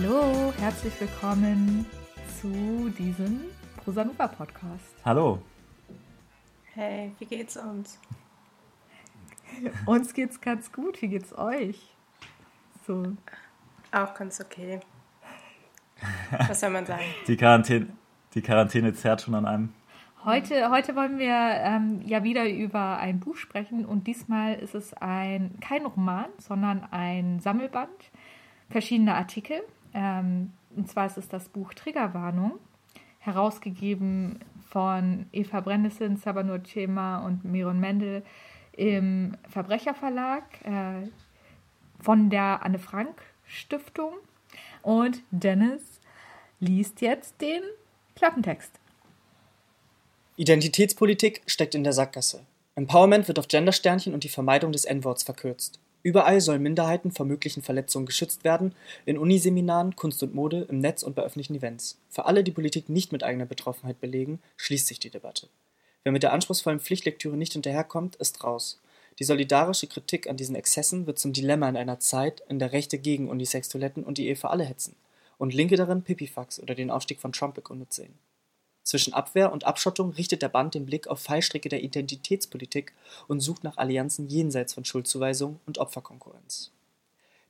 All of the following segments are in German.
Hallo, herzlich willkommen zu diesem Prosanova Podcast. Hallo. Hey, wie geht's uns? Uns geht's ganz gut. Wie geht's euch? So. Auch ganz okay. Was soll man sagen? Die Quarantäne, die Quarantäne zerrt schon an einem. Heute, heute wollen wir ähm, ja wieder über ein Buch sprechen und diesmal ist es ein kein Roman, sondern ein Sammelband verschiedener Artikel. Ähm, und zwar ist es das Buch Triggerwarnung, herausgegeben von Eva Brennnessen, Sabanur Chema und Miron Mendel im Verbrecherverlag äh, von der Anne Frank Stiftung. Und Dennis liest jetzt den Klappentext. Identitätspolitik steckt in der Sackgasse. Empowerment wird auf Gendersternchen und die Vermeidung des N-Worts verkürzt. Überall sollen Minderheiten vor möglichen Verletzungen geschützt werden, in Uniseminaren, Kunst und Mode, im Netz und bei öffentlichen Events. Für alle, die Politik nicht mit eigener Betroffenheit belegen, schließt sich die Debatte. Wer mit der anspruchsvollen Pflichtlektüre nicht hinterherkommt, ist raus. Die solidarische Kritik an diesen Exzessen wird zum Dilemma in einer Zeit, in der Rechte gegen Unisex-Toiletten und die Ehe für alle hetzen und Linke darin Pipifax oder den Aufstieg von Trump begründet sehen. Zwischen Abwehr und Abschottung richtet der Band den Blick auf Fallstricke der Identitätspolitik und sucht nach Allianzen jenseits von Schuldzuweisung und Opferkonkurrenz.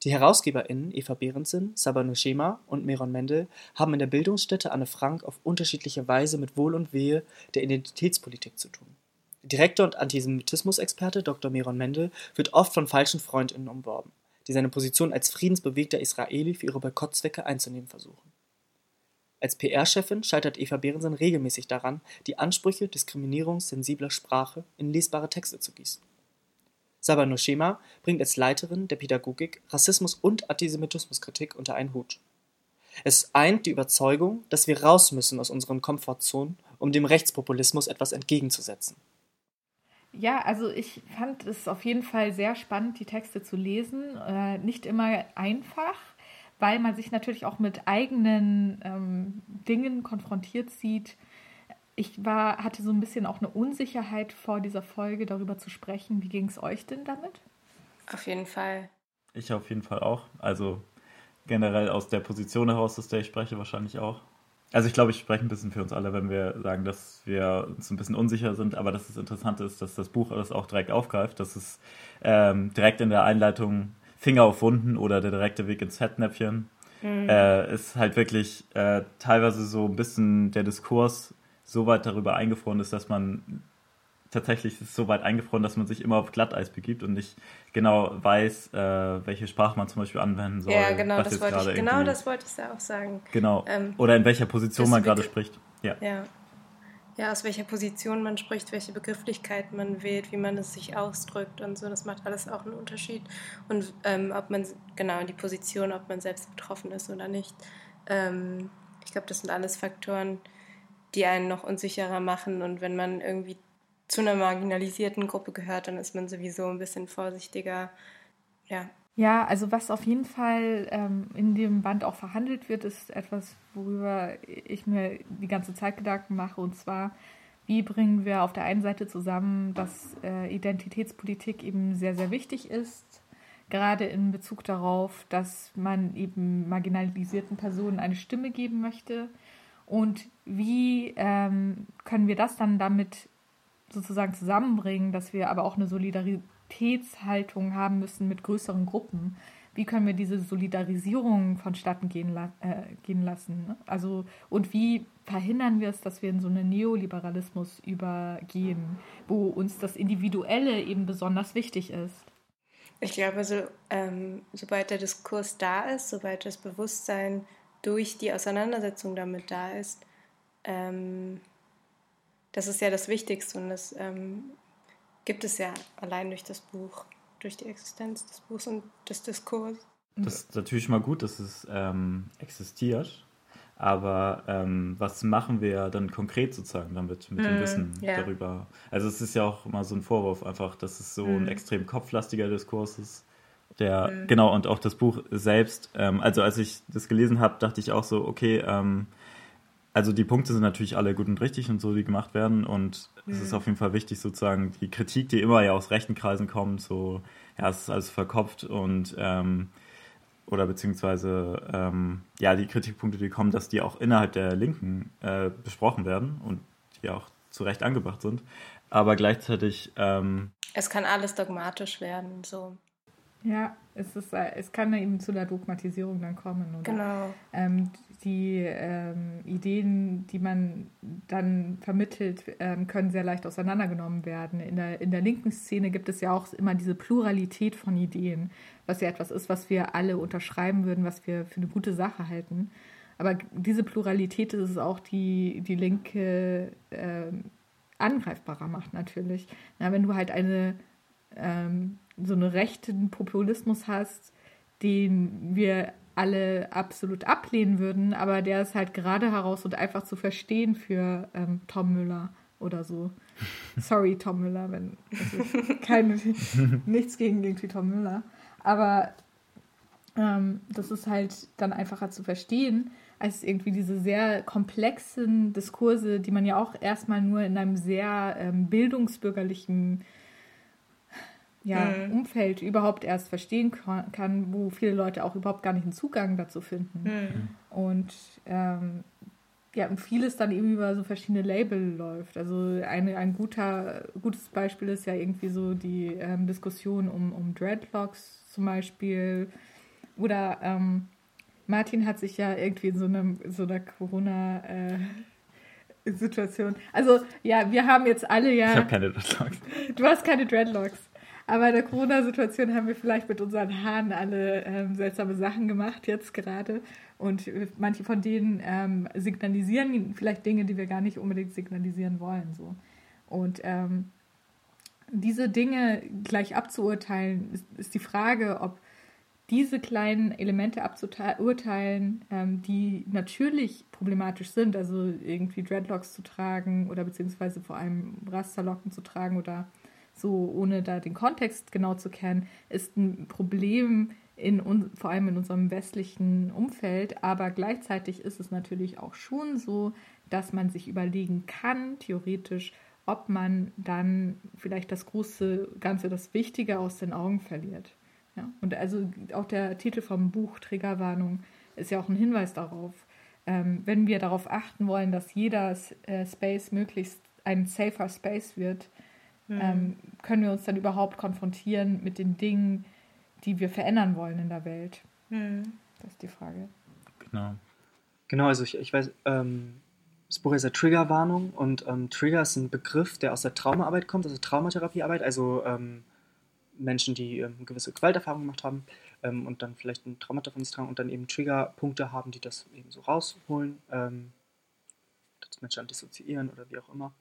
Die HerausgeberInnen Eva Behrensen, Sabanu Schema und Meron Mendel haben in der Bildungsstätte Anne Frank auf unterschiedliche Weise mit Wohl und Wehe der Identitätspolitik zu tun. Direktor und Antisemitismus-Experte Dr. Meron Mendel wird oft von falschen FreundInnen umworben, die seine Position als friedensbewegter Israeli für ihre Boykottzwecke einzunehmen versuchen. Als PR-Chefin scheitert Eva Behrensen regelmäßig daran, die Ansprüche diskriminierungssensibler Sprache in lesbare Texte zu gießen. Sabah Shema bringt als Leiterin der Pädagogik Rassismus und Antisemitismuskritik unter einen Hut. Es eint die Überzeugung, dass wir raus müssen aus unseren Komfortzonen, um dem Rechtspopulismus etwas entgegenzusetzen. Ja, also ich fand es auf jeden Fall sehr spannend, die Texte zu lesen. Äh, nicht immer einfach, weil man sich natürlich auch mit eigenen ähm, Dingen konfrontiert sieht. Ich war, hatte so ein bisschen auch eine Unsicherheit vor dieser Folge darüber zu sprechen. Wie ging es euch denn damit? Auf jeden Fall. Ich auf jeden Fall auch. Also generell aus der Position heraus, aus der ich spreche, wahrscheinlich auch. Also ich glaube, ich spreche ein bisschen für uns alle, wenn wir sagen, dass wir uns ein bisschen unsicher sind, aber dass das Interessante ist, dass das Buch das auch direkt aufgreift, dass es ähm, direkt in der Einleitung Finger auf Wunden oder der direkte Weg ins Fettnäpfchen. Mhm. Äh, ist halt wirklich äh, teilweise so ein bisschen der Diskurs so weit darüber eingefroren ist, dass man tatsächlich ist so weit eingefroren, dass man sich immer auf Glatteis begibt und nicht genau weiß, äh, welche Sprache man zum Beispiel anwenden soll. Ja, genau, das wollte, ich, genau das wollte ich ja auch sagen. Genau. Ähm, Oder in welcher Position man gerade spricht. Ja. ja ja, aus welcher Position man spricht, welche Begrifflichkeiten man wählt, wie man es sich ausdrückt und so. Das macht alles auch einen Unterschied. Und ähm, ob man, genau, die Position, ob man selbst betroffen ist oder nicht. Ähm, ich glaube, das sind alles Faktoren, die einen noch unsicherer machen. Und wenn man irgendwie zu einer marginalisierten Gruppe gehört, dann ist man sowieso ein bisschen vorsichtiger. Ja, ja, also was auf jeden Fall ähm, in dem Band auch verhandelt wird, ist etwas, worüber ich mir die ganze Zeit Gedanken mache. Und zwar, wie bringen wir auf der einen Seite zusammen, dass äh, Identitätspolitik eben sehr, sehr wichtig ist, gerade in Bezug darauf, dass man eben marginalisierten Personen eine Stimme geben möchte. Und wie ähm, können wir das dann damit sozusagen zusammenbringen, dass wir aber auch eine Solidarität Solidaritätshaltung haben müssen mit größeren Gruppen. Wie können wir diese Solidarisierung vonstatten gehen, äh, gehen lassen? Ne? Also, und wie verhindern wir es, dass wir in so einen Neoliberalismus übergehen, wo uns das Individuelle eben besonders wichtig ist? Ich glaube, so, ähm, sobald der Diskurs da ist, sobald das Bewusstsein durch die Auseinandersetzung damit da ist, ähm, das ist ja das Wichtigste und das ähm, gibt es ja allein durch das Buch, durch die Existenz des Buchs und des Diskurs. Das ist natürlich mal gut, dass es ähm, existiert. Aber ähm, was machen wir dann konkret sozusagen damit, mit mm, dem Wissen yeah. darüber? Also es ist ja auch immer so ein Vorwurf einfach, dass es so mm. ein extrem kopflastiger Diskurs ist. Der, mm. genau, und auch das Buch selbst, ähm, also als ich das gelesen habe, dachte ich auch so, okay, ähm, also die Punkte sind natürlich alle gut und richtig und so, die gemacht werden. Und mhm. es ist mhm. auf jeden Fall wichtig, sozusagen, die Kritik, die immer ja aus rechten Kreisen kommt, so, ja, es ist alles verkopft und ähm, oder beziehungsweise ähm, ja, die Kritikpunkte, die kommen, dass die auch innerhalb der Linken äh, besprochen werden und die auch zu Recht angebracht sind. Aber gleichzeitig. Ähm, es kann alles dogmatisch werden, so. Ja, es, ist, äh, es kann eben zu einer Dogmatisierung dann kommen. Oder? Genau. Ähm, die ähm, Ideen, die man dann vermittelt, ähm, können sehr leicht auseinandergenommen werden. In der, in der linken Szene gibt es ja auch immer diese Pluralität von Ideen, was ja etwas ist, was wir alle unterschreiben würden, was wir für eine gute Sache halten. Aber diese Pluralität ist es auch, die die Linke ähm, angreifbarer macht natürlich. Na, wenn du halt eine ähm, so einen rechten Populismus hast, den wir alle absolut ablehnen würden, aber der ist halt gerade heraus und einfach zu verstehen für ähm, Tom Müller oder so. Sorry, Tom Müller, wenn also keine, nichts gegen irgendwie Tom Müller. Aber ähm, das ist halt dann einfacher zu verstehen, als irgendwie diese sehr komplexen Diskurse, die man ja auch erstmal nur in einem sehr ähm, bildungsbürgerlichen ja, mhm. Umfeld überhaupt erst verstehen kann, wo viele Leute auch überhaupt gar nicht einen Zugang dazu finden. Mhm. Und ähm, ja, und vieles dann eben über so verschiedene Label läuft. Also eine, ein guter, gutes Beispiel ist ja irgendwie so die ähm, Diskussion um, um Dreadlocks zum Beispiel. Oder ähm, Martin hat sich ja irgendwie in so, einem, so einer Corona- äh, Situation. Also ja, wir haben jetzt alle ja. Ich habe keine Dreadlocks. Du hast keine Dreadlocks. Aber in der Corona-Situation haben wir vielleicht mit unseren Haaren alle ähm, seltsame Sachen gemacht jetzt gerade. Und manche von denen ähm, signalisieren vielleicht Dinge, die wir gar nicht unbedingt signalisieren wollen. So. Und ähm, diese Dinge gleich abzuurteilen, ist, ist, die Frage, ob diese kleinen Elemente abzuurteilen, ähm, die natürlich problematisch sind, also irgendwie Dreadlocks zu tragen oder beziehungsweise vor allem Rasterlocken zu tragen oder so ohne da den Kontext genau zu kennen, ist ein Problem in un, vor allem in unserem westlichen Umfeld, aber gleichzeitig ist es natürlich auch schon so, dass man sich überlegen kann, theoretisch, ob man dann vielleicht das große Ganze, das Wichtige aus den Augen verliert. Ja? Und also auch der Titel vom Buch Triggerwarnung ist ja auch ein Hinweis darauf. Ähm, wenn wir darauf achten wollen, dass jeder äh, Space möglichst ein safer Space wird, mhm. ähm, können wir uns dann überhaupt konfrontieren mit den Dingen, die wir verändern wollen in der Welt? Mhm. Das ist die Frage. Genau. Genau, also ich, ich weiß, ähm, das Buch ist ja Triggerwarnung und ähm, Trigger ist ein Begriff, der aus der Traumaarbeit kommt, also Traumatherapiearbeit, also ähm, Menschen, die ähm, gewisse Gewalterfahrungen gemacht haben ähm, und dann vielleicht ein Traumata von sich tragen und dann eben Triggerpunkte haben, die das eben so rausholen. Ähm, Menschen dissoziieren oder wie auch immer.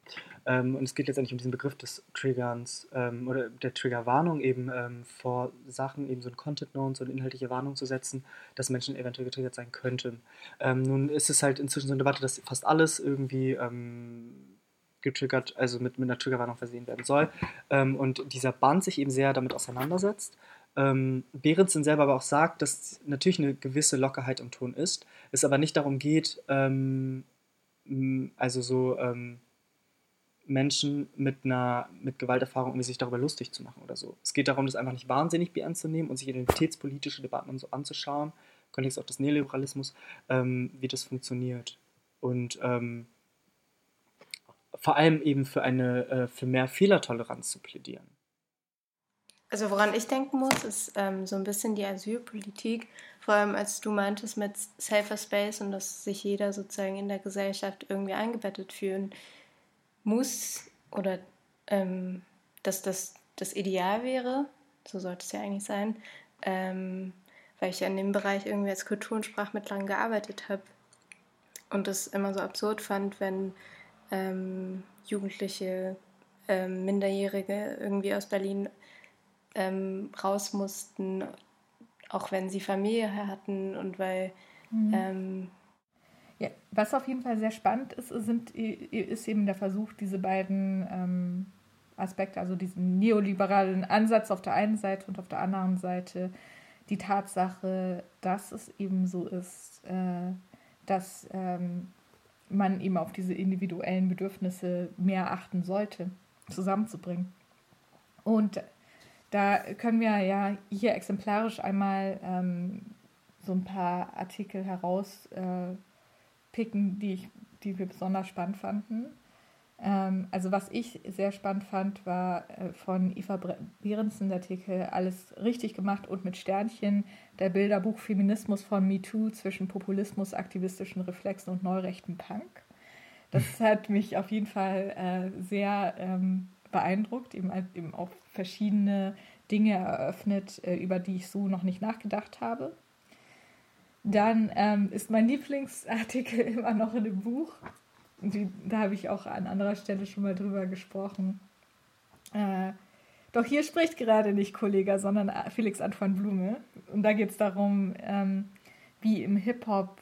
Ähm, und es geht letztendlich um diesen Begriff des Triggerns ähm, oder der Triggerwarnung eben ähm, vor Sachen, eben so ein Content Known, so eine inhaltliche Warnung zu setzen, dass Menschen eventuell getriggert sein könnten. Ähm, nun ist es halt inzwischen so eine Debatte, dass fast alles irgendwie ähm, getriggert, also mit, mit einer Triggerwarnung versehen werden soll. Ähm, und dieser Band sich eben sehr damit auseinandersetzt. Ähm, Behrensen selber aber auch sagt, dass natürlich eine gewisse Lockerheit im Ton ist, es aber nicht darum geht, ähm, also so ähm, Menschen mit einer mit Gewalterfahrung irgendwie sich darüber lustig zu machen oder so. Es geht darum, das einfach nicht wahnsinnig ernst zu nehmen und sich identitätspolitische Debatten und so anzuschauen, Kontext auch des Neoliberalismus, ähm, wie das funktioniert. Und ähm, vor allem eben für eine äh, für mehr Fehlertoleranz zu plädieren. Also woran ich denken muss, ist ähm, so ein bisschen die Asylpolitik, vor allem als du meintest mit Safer Space und dass sich jeder sozusagen in der Gesellschaft irgendwie eingebettet fühlen muss oder ähm, dass das das Ideal wäre, so sollte es ja eigentlich sein, ähm, weil ich ja in dem Bereich irgendwie als Kultur- und Sprachmittlerin gearbeitet habe und es immer so absurd fand, wenn ähm, Jugendliche, ähm, Minderjährige irgendwie aus Berlin ähm, raus mussten, auch wenn sie Familie hatten und weil. Mhm. Ähm, ja, was auf jeden Fall sehr spannend ist, sind, ist eben der Versuch, diese beiden ähm, Aspekte, also diesen neoliberalen Ansatz auf der einen Seite und auf der anderen Seite die Tatsache, dass es eben so ist, äh, dass ähm, man eben auf diese individuellen Bedürfnisse mehr achten sollte, zusammenzubringen. Und da können wir ja hier exemplarisch einmal ähm, so ein paar Artikel herauspicken, äh, die, ich, die wir besonders spannend fanden. Ähm, also was ich sehr spannend fand, war äh, von Eva Behrensen der Artikel Alles richtig gemacht und mit Sternchen, der Bilderbuch Feminismus von MeToo zwischen Populismus, aktivistischen Reflexen und neurechten Punk. Das hat mich auf jeden Fall äh, sehr ähm, beeindruckt, eben, eben auch verschiedene Dinge eröffnet, äh, über die ich so noch nicht nachgedacht habe. Dann ähm, ist mein Lieblingsartikel immer noch in dem Buch. Die, da habe ich auch an anderer Stelle schon mal drüber gesprochen. Äh, doch hier spricht gerade nicht Kollege, sondern Felix Antoine Blume. Und da geht es darum, ähm, wie im Hip-Hop,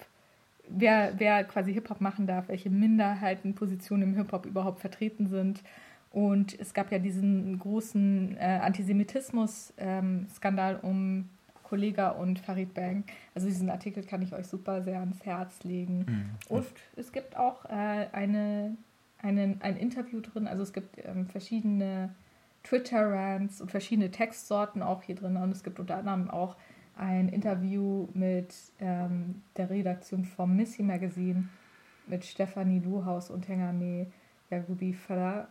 wer, wer quasi Hip-Hop machen darf, welche Minderheitenpositionen im Hip-Hop überhaupt vertreten sind und es gab ja diesen großen äh, Antisemitismus-Skandal ähm, um Kollega und Farid Bang. Also diesen Artikel kann ich euch super sehr ans Herz legen. Mhm. Und es gibt auch äh, eine, eine, ein Interview drin, also es gibt ähm, verschiedene Twitter-Rants und verschiedene Textsorten auch hier drin. Und es gibt unter anderem auch ein Interview mit ähm, der Redaktion vom Missy Magazine mit Stefanie Luhaus und Hengame Yagubi Farah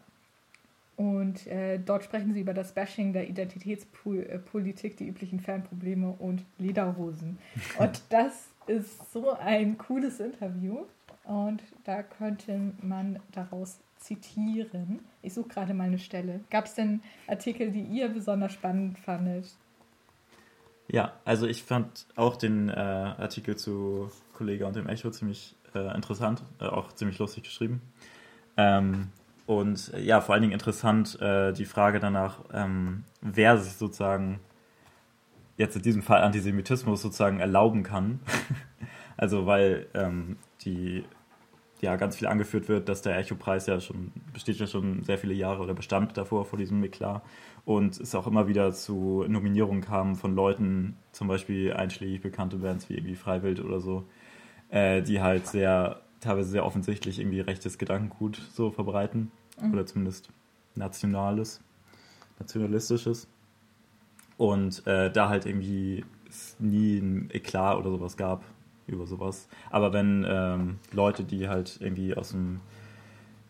und äh, dort sprechen sie über das Bashing der Identitätspolitik, die üblichen Fanprobleme und Lederhosen. Und das ist so ein cooles Interview. Und da könnte man daraus zitieren. Ich suche gerade mal eine Stelle. Gab es denn Artikel, die ihr besonders spannend fandet? Ja, also ich fand auch den äh, Artikel zu Kollega und dem Echo ziemlich äh, interessant, äh, auch ziemlich lustig geschrieben. Ähm, und äh, ja, vor allen Dingen interessant äh, die Frage danach, ähm, wer sich sozusagen jetzt in diesem Fall Antisemitismus sozusagen erlauben kann. also weil ähm, die ja ganz viel angeführt wird, dass der Echo-Preis ja schon besteht ja schon sehr viele Jahre oder bestand davor vor diesem Eklat und es auch immer wieder zu Nominierungen kam von Leuten, zum Beispiel einschlägig bekannte Bands wie irgendwie Freiwild oder so, äh, die halt sehr teilweise sehr offensichtlich irgendwie rechtes Gedankengut so verbreiten. Mhm. Oder zumindest nationales, nationalistisches. Und äh, da halt irgendwie es nie ein Eklat oder sowas gab über sowas. Aber wenn ähm, Leute, die halt irgendwie aus dem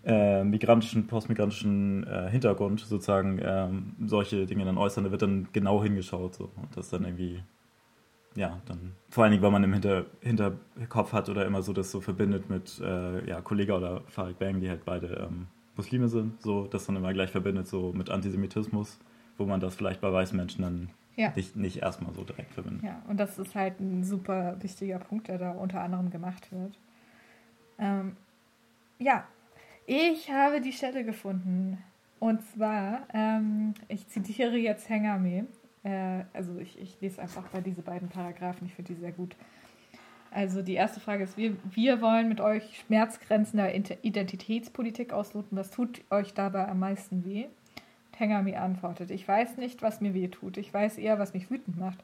äh, migrantischen, postmigrantischen äh, Hintergrund sozusagen ähm, solche Dinge dann äußern, da wird dann genau hingeschaut so. und das dann irgendwie ja, dann vor allen Dingen, weil man im Hinter, Hinterkopf hat oder immer so das so verbindet mit äh, ja, Kollega oder Farid Bang, die halt beide ähm, Muslime sind, so das dann immer gleich verbindet, so mit Antisemitismus, wo man das vielleicht bei weißen Menschen dann ja. nicht, nicht erstmal so direkt verbindet. Ja, und das ist halt ein super wichtiger Punkt, der da unter anderem gemacht wird. Ähm, ja, ich habe die Stelle gefunden. Und zwar, ähm, ich zitiere jetzt Hengame. Äh, also ich, ich lese einfach bei diese beiden Paragraphen, ich finde die sehr gut. Also die erste Frage ist, wir, wir wollen mit euch Schmerzgrenzen der Identitätspolitik ausloten. Was tut euch dabei am meisten weh? Tengami antwortet, ich weiß nicht, was mir weh tut. Ich weiß eher, was mich wütend macht.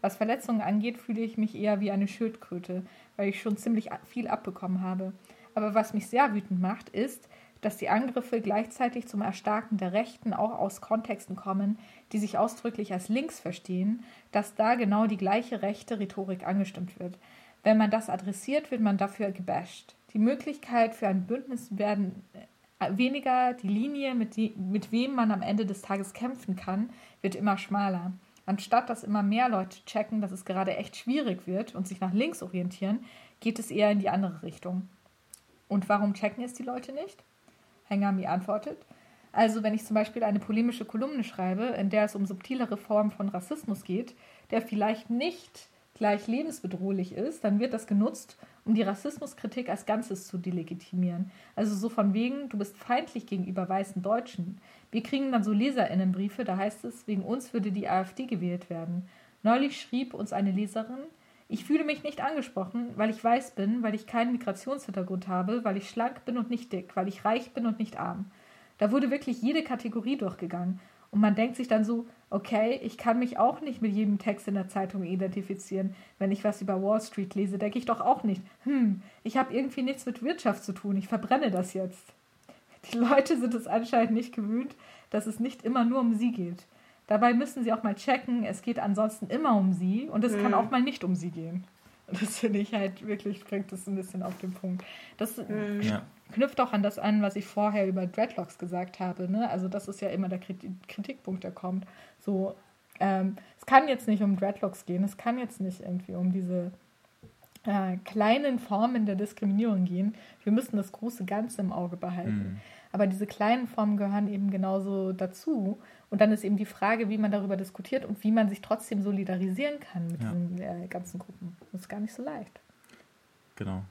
Was Verletzungen angeht, fühle ich mich eher wie eine Schildkröte, weil ich schon ziemlich viel abbekommen habe. Aber was mich sehr wütend macht, ist, dass die Angriffe gleichzeitig zum Erstarken der Rechten auch aus Kontexten kommen, die sich ausdrücklich als links verstehen, dass da genau die gleiche rechte Rhetorik angestimmt wird. Wenn man das adressiert, wird man dafür gebasht. Die Möglichkeit für ein Bündnis werden äh, weniger, die Linie, mit, die, mit wem man am Ende des Tages kämpfen kann, wird immer schmaler. Anstatt dass immer mehr Leute checken, dass es gerade echt schwierig wird und sich nach links orientieren, geht es eher in die andere Richtung. Und warum checken es die Leute nicht? Hengami antwortet. Also wenn ich zum Beispiel eine polemische Kolumne schreibe, in der es um subtilere Formen von Rassismus geht, der vielleicht nicht gleich lebensbedrohlich ist, dann wird das genutzt, um die Rassismuskritik als Ganzes zu delegitimieren. Also so von wegen, du bist feindlich gegenüber weißen Deutschen. Wir kriegen dann so Leserinnenbriefe, da heißt es, wegen uns würde die AfD gewählt werden. Neulich schrieb uns eine Leserin, ich fühle mich nicht angesprochen, weil ich weiß bin, weil ich keinen Migrationshintergrund habe, weil ich schlank bin und nicht dick, weil ich reich bin und nicht arm. Da wurde wirklich jede Kategorie durchgegangen. Und man denkt sich dann so, okay, ich kann mich auch nicht mit jedem Text in der Zeitung identifizieren. Wenn ich was über Wall Street lese, denke ich doch auch nicht, hm, ich habe irgendwie nichts mit Wirtschaft zu tun, ich verbrenne das jetzt. Die Leute sind es anscheinend nicht gewöhnt, dass es nicht immer nur um sie geht. Dabei müssen sie auch mal checken, es geht ansonsten immer um sie und es mhm. kann auch mal nicht um sie gehen. Das finde ich halt wirklich, bringt das ein bisschen auf den Punkt. Das mhm. ja. knüpft auch an das an, was ich vorher über Dreadlocks gesagt habe. Ne? Also das ist ja immer der Kritikpunkt, der kommt. So, ähm, es kann jetzt nicht um Dreadlocks gehen, es kann jetzt nicht irgendwie um diese äh, kleinen Formen der Diskriminierung gehen. Wir müssen das große Ganze im Auge behalten. Mhm. Aber diese kleinen Formen gehören eben genauso dazu. Und dann ist eben die Frage, wie man darüber diskutiert und wie man sich trotzdem solidarisieren kann mit ja. diesen äh, ganzen Gruppen. Das ist gar nicht so leicht. Genau.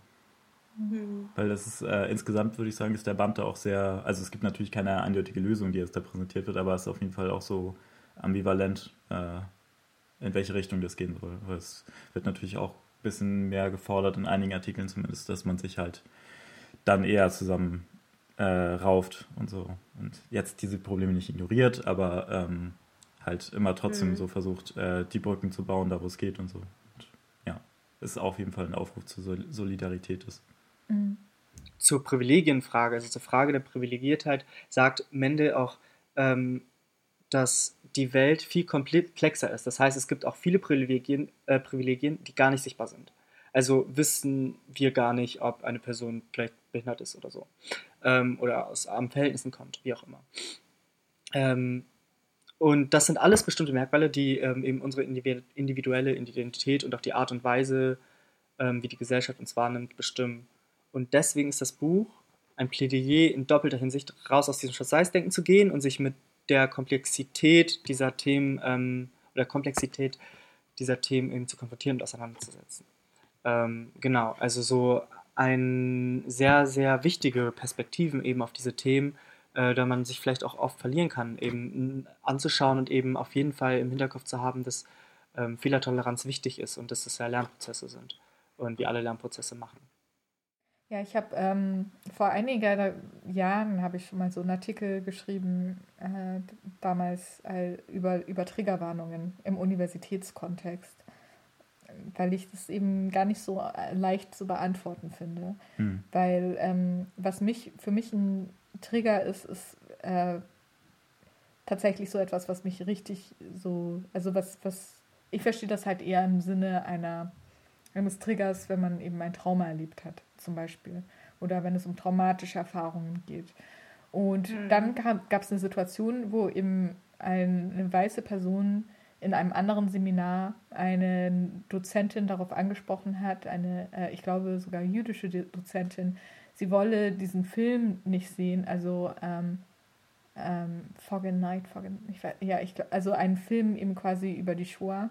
Mhm. Weil das ist äh, insgesamt, würde ich sagen, ist der Band auch sehr, also es gibt natürlich keine eindeutige Lösung, die jetzt da präsentiert wird, aber es ist auf jeden Fall auch so ambivalent, äh, in welche Richtung das gehen soll. Weil es wird natürlich auch ein bisschen mehr gefordert, in einigen Artikeln zumindest, dass man sich halt dann eher zusammen äh, rauft und so. Und jetzt diese Probleme nicht ignoriert, aber ähm, halt immer trotzdem mhm. so versucht, äh, die Brücken zu bauen, da wo es geht und so. Und, ja, ist auf jeden Fall ein Aufruf zur Sol Solidarität ist. Mhm. Zur Privilegienfrage, also zur Frage der Privilegiertheit, sagt Mende auch, ähm, dass die Welt viel komplexer ist. Das heißt, es gibt auch viele Privilegien, äh, Privilegien, die gar nicht sichtbar sind. Also wissen wir gar nicht, ob eine Person vielleicht behindert ist oder so. Ähm, oder aus armen Verhältnissen kommt, wie auch immer. Ähm, und das sind alles bestimmte Merkmale, die ähm, eben unsere individuelle Identität und auch die Art und Weise, ähm, wie die Gesellschaft uns wahrnimmt, bestimmen. Und deswegen ist das Buch ein Plädoyer in doppelter Hinsicht, raus aus diesem Schwarz-Weiß-Denken zu gehen und sich mit der Komplexität dieser Themen ähm, oder Komplexität dieser Themen eben zu konfrontieren und auseinanderzusetzen. Ähm, genau, also so ein sehr, sehr wichtige Perspektiven eben auf diese Themen, äh, da man sich vielleicht auch oft verlieren kann, eben anzuschauen und eben auf jeden Fall im Hinterkopf zu haben, dass ähm, Fehlertoleranz wichtig ist und dass es ja Lernprozesse sind und wir alle Lernprozesse machen. Ja, ich habe ähm, vor einigen Jahren habe ich schon mal so einen Artikel geschrieben, äh, damals äh, über, über Triggerwarnungen im Universitätskontext weil ich das eben gar nicht so äh, leicht zu beantworten finde. Hm. Weil ähm, was mich für mich ein Trigger ist, ist äh, tatsächlich so etwas, was mich richtig so, also was, was, ich verstehe das halt eher im Sinne einer, eines Triggers, wenn man eben ein Trauma erlebt hat, zum Beispiel. Oder wenn es um traumatische Erfahrungen geht. Und mhm. dann gab es eine Situation, wo eben ein, eine weiße Person in einem anderen Seminar eine Dozentin darauf angesprochen hat, eine, äh, ich glaube sogar jüdische Dozentin, sie wolle diesen Film nicht sehen, also ähm, ähm, Fog and Night, Fog and, ich weiß, ja, ich, also einen Film eben quasi über die Shoah,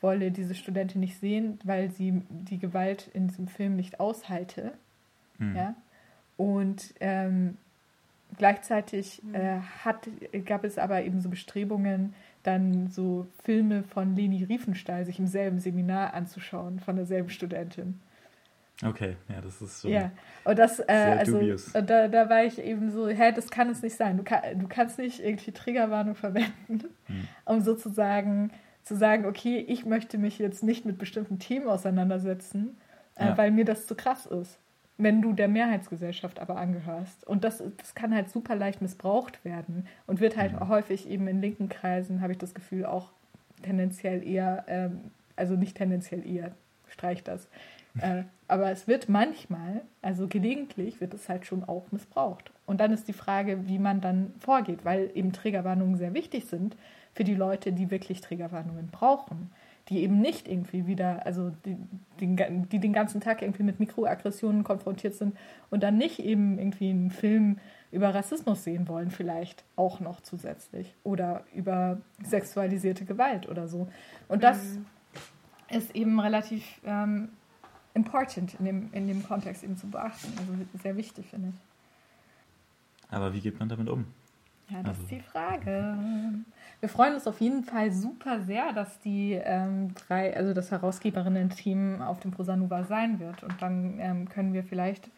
wolle diese Studentin nicht sehen, weil sie die Gewalt in diesem Film nicht aushalte. Mhm. Ja? Und ähm, gleichzeitig hm. äh, hat, gab es aber eben so Bestrebungen, dann so Filme von Leni Riefenstahl sich im selben Seminar anzuschauen, von derselben Studentin. Okay, ja, das ist so. Ja, und das, äh, also, und da, da war ich eben so, hä, das kann es nicht sein. Du, kann, du kannst nicht irgendwie Triggerwarnung verwenden, hm. um sozusagen zu sagen, okay, ich möchte mich jetzt nicht mit bestimmten Themen auseinandersetzen, äh, ja. weil mir das zu krass ist wenn du der Mehrheitsgesellschaft aber angehörst. Und das, das kann halt super leicht missbraucht werden und wird halt mhm. häufig eben in linken Kreisen, habe ich das Gefühl, auch tendenziell eher, ähm, also nicht tendenziell eher, streich das. Äh, aber es wird manchmal, also gelegentlich, wird es halt schon auch missbraucht. Und dann ist die Frage, wie man dann vorgeht, weil eben Triggerwarnungen sehr wichtig sind für die Leute, die wirklich Triggerwarnungen brauchen die eben nicht irgendwie wieder, also die, die, die den ganzen Tag irgendwie mit Mikroaggressionen konfrontiert sind und dann nicht eben irgendwie einen Film über Rassismus sehen wollen, vielleicht auch noch zusätzlich oder über sexualisierte Gewalt oder so. Und das mhm. ist eben relativ ähm, important in dem, in dem Kontext eben zu beachten, also sehr wichtig, finde ich. Aber wie geht man damit um? Ja, das also. ist die Frage. Wir freuen uns auf jeden Fall super sehr, dass die ähm, drei, also das Herausgeberinnen-Team auf dem Prosanuva sein wird. Und dann ähm, können wir vielleicht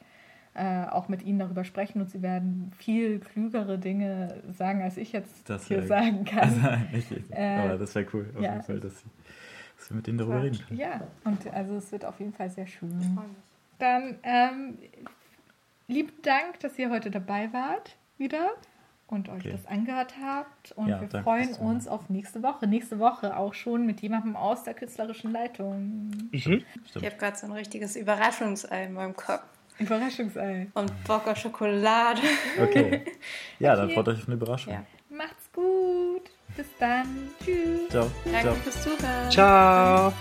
äh, auch mit ihnen darüber sprechen und sie werden viel klügere Dinge sagen, als ich jetzt das hier sagen kann. Also, ich, äh, aber das wäre cool, auf ja, jeden Fall, dass, sie, dass wir mit ihnen darüber reden können. Ja, und also es wird auf jeden Fall sehr schön. Dann ähm, lieben Dank, dass ihr heute dabei wart, wieder. Und euch Okay. das angehört habt. Und Ja, wir danke freuen uns auf nächste Woche. Nächste Woche auch schon mit jemandem aus der künstlerischen Leitung. Mhm. Ich habe gerade so ein richtiges Überraschungsei in meinem Kopf. Überraschungsei. Und Bock auf Schokolade. Okay. Ja, dann Okay. freut euch auf eine Überraschung. Ja. Macht's gut. Bis dann. Tschüss. Ciao. Danke Ciao. fürs Zuhören. Ciao.